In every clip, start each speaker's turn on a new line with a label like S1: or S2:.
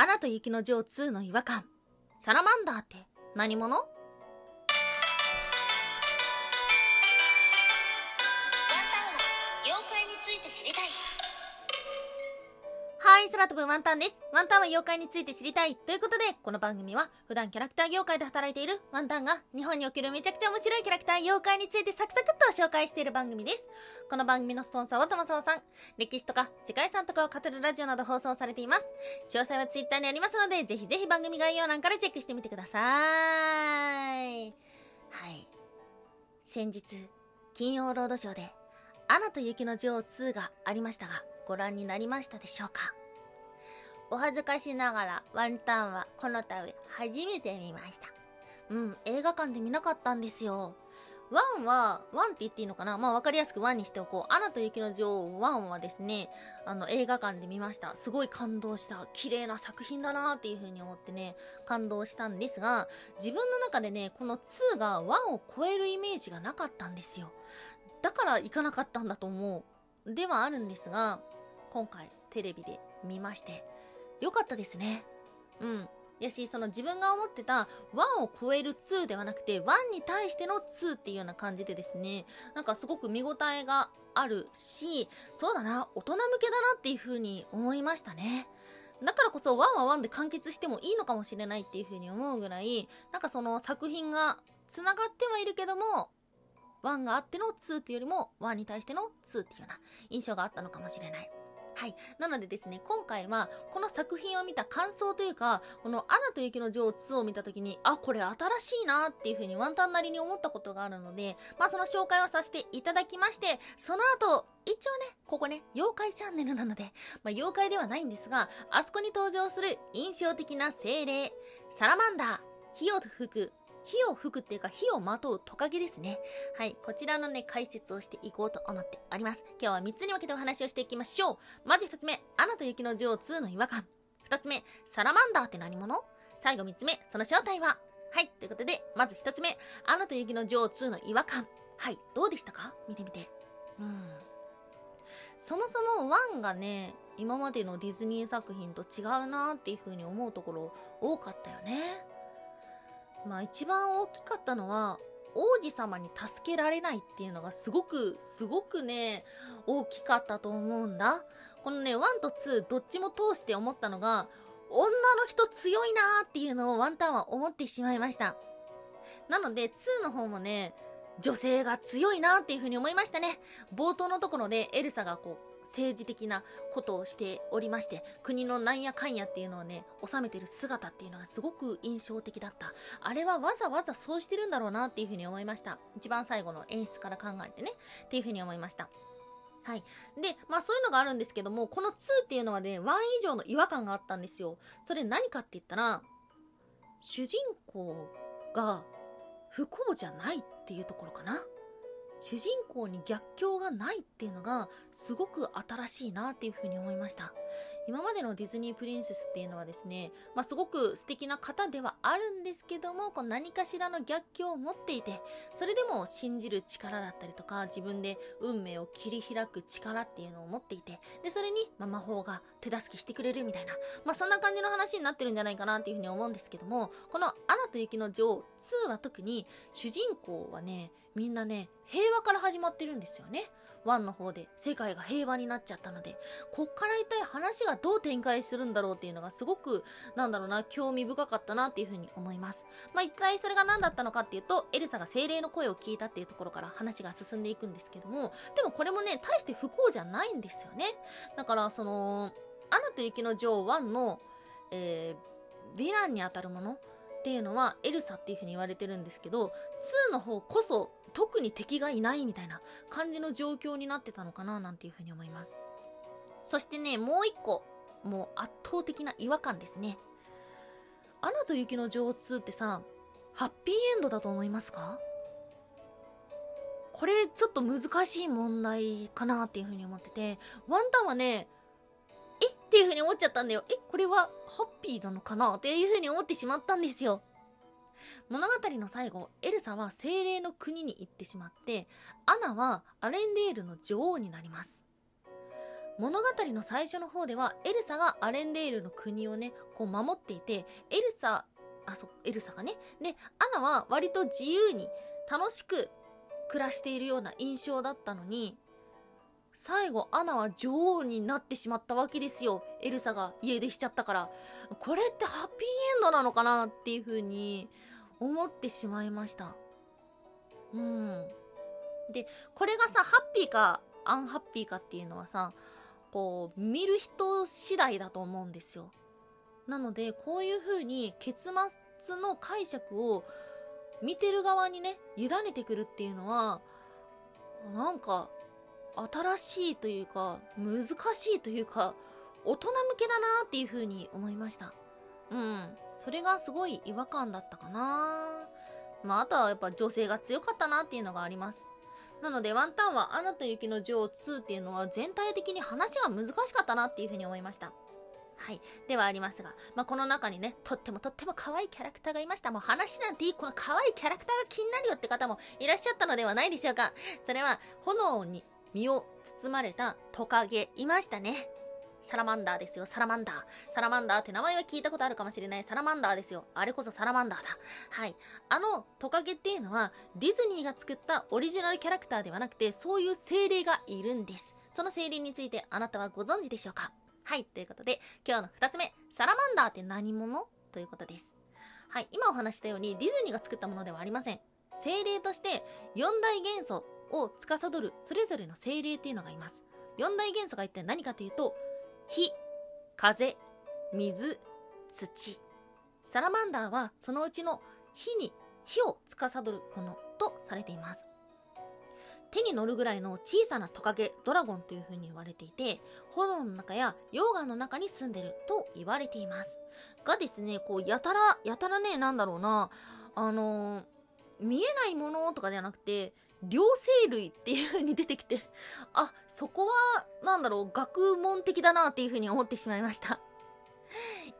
S1: アナと雪の女王2の違和感。サラマンダーって何者？
S2: い、
S1: 空飛ぶワンタンです。ワンタンは妖怪について知りたい。ということで、この番組は普段キャラクター業界で働いているワンタンが日本におけるめちゃくちゃ面白いキャラクター妖怪についてサクサクっと紹介している番組です。この番組のスポンサーは玉沢さん。歴史とか世界遺産とかを語るラジオなど放送されています。詳細はツイッターにありますので、ぜひぜひ番組概要欄からチェックしてみてください。はい。先日、金曜ロードショーで、アナと雪の女王2がありましたが、ご覧になりましたでしょうか？お恥ずかしながらワンタンはこの度初めて見ました。うん、映画館で見なかったんですよ。one は、 one って言っていいのかな？まあわかりやすく one にしておこう。アナと雪の女王 one はですね、あの映画館で見ました。すごい感動した。綺麗な作品だなっていう風に思ってね、感動したんですが、自分の中でね、この2が one を超えるイメージがなかったんですよ。だから行かなかったんだと思う。ではあるんですが、今回テレビで見まして、良かったですね。うん。やし、その自分が思ってた1を超える2ではなくて、1に対しての2っていうような感じでですね、なんかすごく見応えがあるし、そうだな、大人向けだなっていう風に思いましたね。だからこそ1は1で完結してもいいのかもしれないっていう風に思うぐらい、なんかその作品が繋がってはいるけども、1があっての2っていうよりも1に対しての2っていうような印象があったのかもしれない。はい。なのでですね、今回は、この作品を見た感想というか、このアナと雪の女王2を見た時に、あ、これ新しいなっていう風にワンタンなりに思ったことがあるので、まあその紹介をさせていただきまして、その後、一応ね、ここね、妖怪チャンネルなので、まあ妖怪ではないんですが、あそこに登場する印象的な精霊、サラマンダー、火を吹く火を吹くっていうか火をまとうトカゲですね。はい。こちらのね、解説をしていこうと思っております。今日は3つに分けてお話をしていきましょう。まず1つ目、アナと雪の女王2の違和感。2つ目、サラマンダーって何者？最後3つ目、その正体は？はい。ということで、まず1つ目、アナと雪の女王2の違和感。はい。どうでしたか？見てみて。うん。そもそも1がね、今までのディズニー作品と違うなっていう風に思うところ多かったよね。まあ一番大きかったのは、王子様に助けられないっていうのがすごく、すごくね、大きかったと思うんだ。このね、1と2どっちも通して思ったのが、女の人強いなーっていうのをワンタンは思ってしまいました。なので、2の方もね、女性が強いなっていう風に思いましたね。冒頭のところでエルサがこう、政治的なことをしておりまして、国のなんやかんやっていうのをね、収めてる姿っていうのがすごく印象的だった。あれはわざわざそうしてるんだろうなっていうふうに思いました。一番最後の演出から考えてね、っていうふうに思いました。はい。で、まあそういうのがあるんですけども、この2っていうのはね、1以上の違和感があったんですよ。それ何かって言ったら、主人公が不幸じゃないっていうところかな。主人公に逆境がないっていうのがすごく新しいなっていうふうに思いました。今までのディズニープリンセスっていうのはですね、まあ、すごく素敵な方ではあるんですけども、こう何かしらの逆境を持っていて、それでも信じる力だったりとか、自分で運命を切り開く力っていうのを持っていて、で、それに、まあ、魔法が手助けしてくれるみたいな、まあ、そんな感じの話になってるんじゃないかなっていうふうに思うんですけども、このアナと雪の女王2は特に主人公はね、みんなね、平和から始まってるんですよね。1の方で世界が平和になっちゃったので、こっから一体話がどう展開するんだろうっていうのがすごく、なんだろうな、興味深かったなっていうふうに思います。まあ一体それが何だったのかっていうと、エルサが精霊の声を聞いたっていうところから話が進んでいくんですけども、でもこれもね、大して不幸じゃないんですよね。だから、その、アナと雪の女王1の、えー、ヴィランに当たるものっていうのはエルサっていう風に言われてるんですけど、2の方こそ特に敵がいないみたいな感じの状況になってたのかななんていう風に思います。そしてね、もう一個、もう圧倒的な違和感ですね。アナと雪の女王2ってさ、ハッピーエンドだと思いますか？これちょっと難しい問題かなっていう風に思ってて、ワンタンはね、え？っていう風に思っちゃったんだよ。え、これはハッピーなのかな？っていう風に思ってしまったんですよ。物語の最後、エルサは精霊の国に行ってしまって、アナはアレンデールの女王になります。物語の最初の方ではエルサがアレンデールの国をねこう守っていてエルサあそうエルサがねでアナは割と自由に楽しく暮らしているような印象だったのに最後アナは女王になってしまったわけですよエルサが家出しちゃったからこれってハッピーエンドなのかなっていう風に思ってしまいました。うん。でこれがさハッピーかアンハッピーかっていうのはさこう見る人次第だと思うんですよ。なのでこういう風に結末の解釈を見てる側にね委ねてくるっていうのはなんか新しいというか難しいというか大人向けだなっていう風に思いました。うん。それがすごい違和感だったかなまああとはやっぱ女性が強かったなっていうのがありますなのでワンタンは「アナと雪の女王2」っていうのは全体的に話が難しかったなっていう風に思いましたはい。ではありますが、まあ、この中にね、とってもとっても可愛いキャラクターがいました。もう話なんていい、この可愛いキャラクターが気になるよって方もいらっしゃったのではないでしょうか。それは、炎に身を包まれたトカゲ、いましたね。サラマンダーですよ、サラマンダー。サラマンダーって名前は聞いたことあるかもしれないサラマンダーですよ。あれこそサラマンダーだ。はい。あのトカゲっていうのは、ディズニーが作ったオリジナルキャラクターではなくて、そういう精霊がいるんです。その精霊についてあなたはご存知でしょうか？はい、ということで、今日の2つ目、サラマンダーって何者？ということです。はい、今お話したようにディズニーが作ったものではありません。精霊として4大元素を司るそれぞれの精霊っていうのがいます。4大元素が一体何かというと、火、風、水、土。サラマンダーはそのうちの火に火を司るものとされています。手に乗るぐらいの小さなトカゲ、ドラゴンという風に言われていて、炎の中や溶岩の中に住んでると言われています。がですね、こう、やたら、やたらね、なんだろうな、あのー、見えないものとかではなくて、両生類っていう風に出てきて、あ、そこは、なんだろう、学問的だなっていう風に思ってしまいました。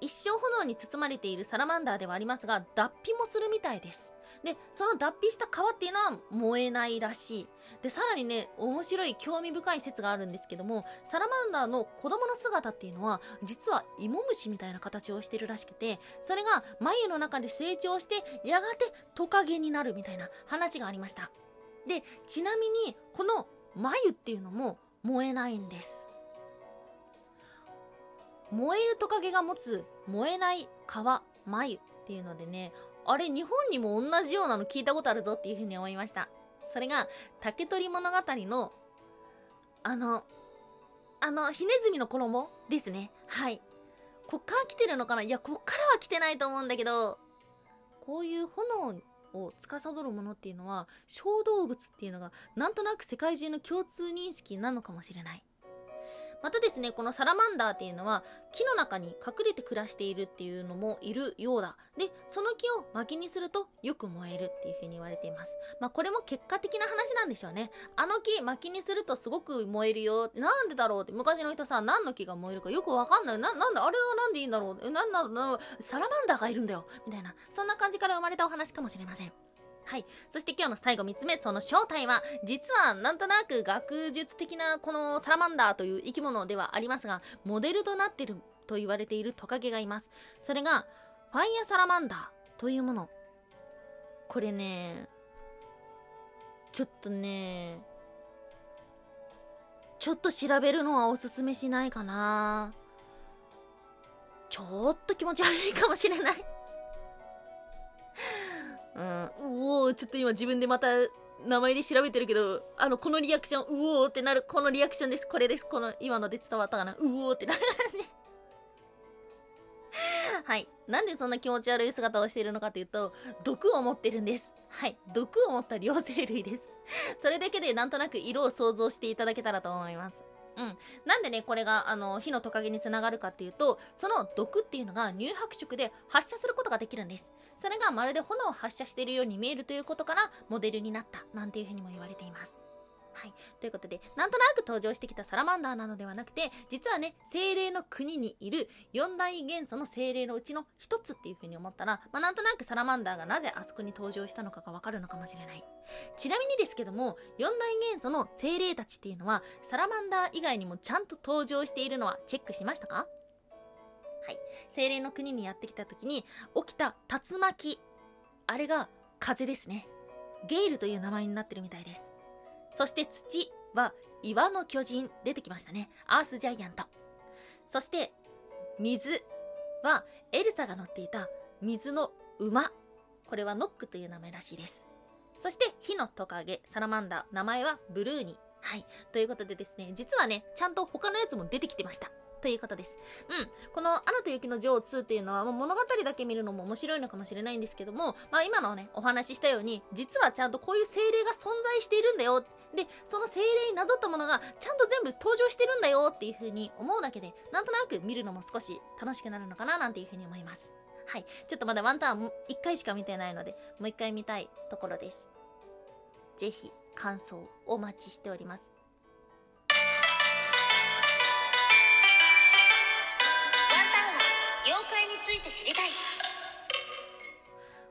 S1: 一生炎に包まれているサラマンダーではありますが、脱皮もするみたいです。で、その脱皮した皮っていうのは燃えないらしい。で、さらにね、面白い興味深い説があるんですけども、サラマンダーの子供の姿っていうのは、実は芋虫みたいな形をしてるらしくて、それが眉の中で成長して、やがてトカゲになるみたいな話がありました。で、ちなみに、この眉っていうのも燃えないんです。燃えるトカゲが持つ燃えない皮、眉っていうのでね、あれ日本にも同じようなの聞いたことあるぞっていうふうに思いました。それが、竹取物語の、あの、あの、ひねずみの衣ですね。はい。こっから来てるのかな？いや、こっからは来てないと思うんだけど、こういう炎を司るものっていうのは、小動物っていうのが、なんとなく世界中の共通認識なのかもしれない。またですね、このサラマンダーっていうのは木の中に隠れて暮らしているっていうのもいるようだ。で、その木を薪にするとよく燃えるっていう風に言われています。まあこれも結果的な話なんでしょうね。あの木薪にするとすごく燃えるよ。なんでだろうって昔の人さ、何の木が燃えるかよくわかんない。な、なんだ、あれはなんでいいんだろうなんだ、なサラマンダーがいるんだよ。みたいな。そんな感じから生まれたお話かもしれません。はい。そして今日の最後3つ目、その正体は、実はなんとなく学術的なこのサラマンダーという生き物ではありますが、モデルとなっていると言われているトカゲがいます。それが、ファイヤサラマンダーというもの。これね、ちょっとね、ちょっと調べるのはおすすめしないかな。ちょっと気持ち悪いかもしれない。うん、うお、ちょっと今自分でまた名前で調べてるけど、あの、このリアクション、うおーってなる、このリアクションです。これです。この、今ので伝わったかな。うおーってなる感じ。はい。なんでそんな気持ち悪い姿をしているのかというと、毒を持ってるんです。はい。毒を持った両生類です。それだけでなんとなく色を想像していただけたらと思います。うん。なんでね、これが、あの、火のトカゲにつながるかっていうと、その毒っていうのが乳白色で発射することができるんです。それがまるで炎を発射しているように見えるということから、モデルになった、なんていうふうにも言われています。はい。ということで、なんとなく登場してきたサラマンダーなのではなくて、実はね、精霊の国にいる四大元素の精霊のうちの一つっていう風に思ったら、まあ、なんとなくサラマンダーがなぜあそこに登場したのかがわかるのかもしれない。ちなみにですけども、四大元素の精霊たちっていうのは、サラマンダー以外にもちゃんと登場しているのはチェックしましたか？はい。精霊の国にやってきた時に起きた竜巻。あれが風ですね。ゲイルという名前になってるみたいです。そして土は岩の巨人出てきましたね。アースジャイアント。そして水はエルサが乗っていた水の馬。これはノックという名前らしいです。そして火のトカゲ、サラマンダー、名前はブルーニ。はい。ということでですね、実はね、ちゃんと他のやつも出てきてました。ということです。うん。この、アナと雪の女王2っていうのは、もう物語だけ見るのも面白いのかもしれないんですけども、まあ今のね、お話ししたように、実はちゃんとこういう精霊が存在しているんだよ。で、その精霊になぞったものが、ちゃんと全部登場してるんだよっていう風に思うだけで、なんとなく見るのも少し楽しくなるのかななんていう風に思います。はい。ちょっとまだワンターン1回しか見てないので、もう1回見たいところです。ぜひ、感想お待ちしております。
S2: について知りたい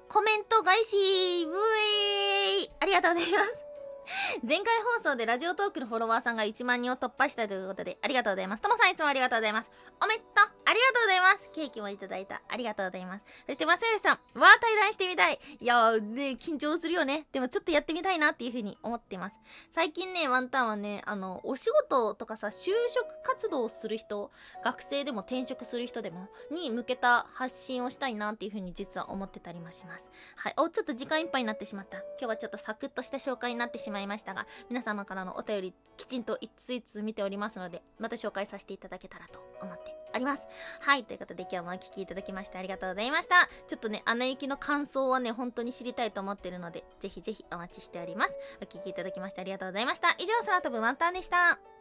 S1: コメント返しブイありがとうございます。前回放送でラジオトークのフォロワーさんが1万人を突破したということで、ありがとうございます。ともさんいつもありがとうございます。おめっと、ありがとうございます。ケーキもいただいた。ありがとうございます。そして、まさよしさん、わー対談してみたい。いやーね、緊張するよね。でもちょっとやってみたいなっていうふうに思ってます。最近ね、ワンタンはね、あの、お仕事とかさ、就職活動をする人、学生でも転職する人でも、に向けた発信をしたいなっていうふうに実は思ってたりもします。はい。お、ちょっと時間いっぱいになってしまった。今日はちょっとサクッとした紹介になってしまいましたが、皆様からのお便りきちんと一通一通見ておりますので、また紹介させていただけたらと思ってあります。はい。ということで今日もお聴きいただきましてありがとうございました。ちょっとね、アナ雪の感想はね、本当に知りたいと思ってるので、ぜひぜひお待ちしております。お聴きいただきましてありがとうございました。以上、空飛ぶワンタンでした。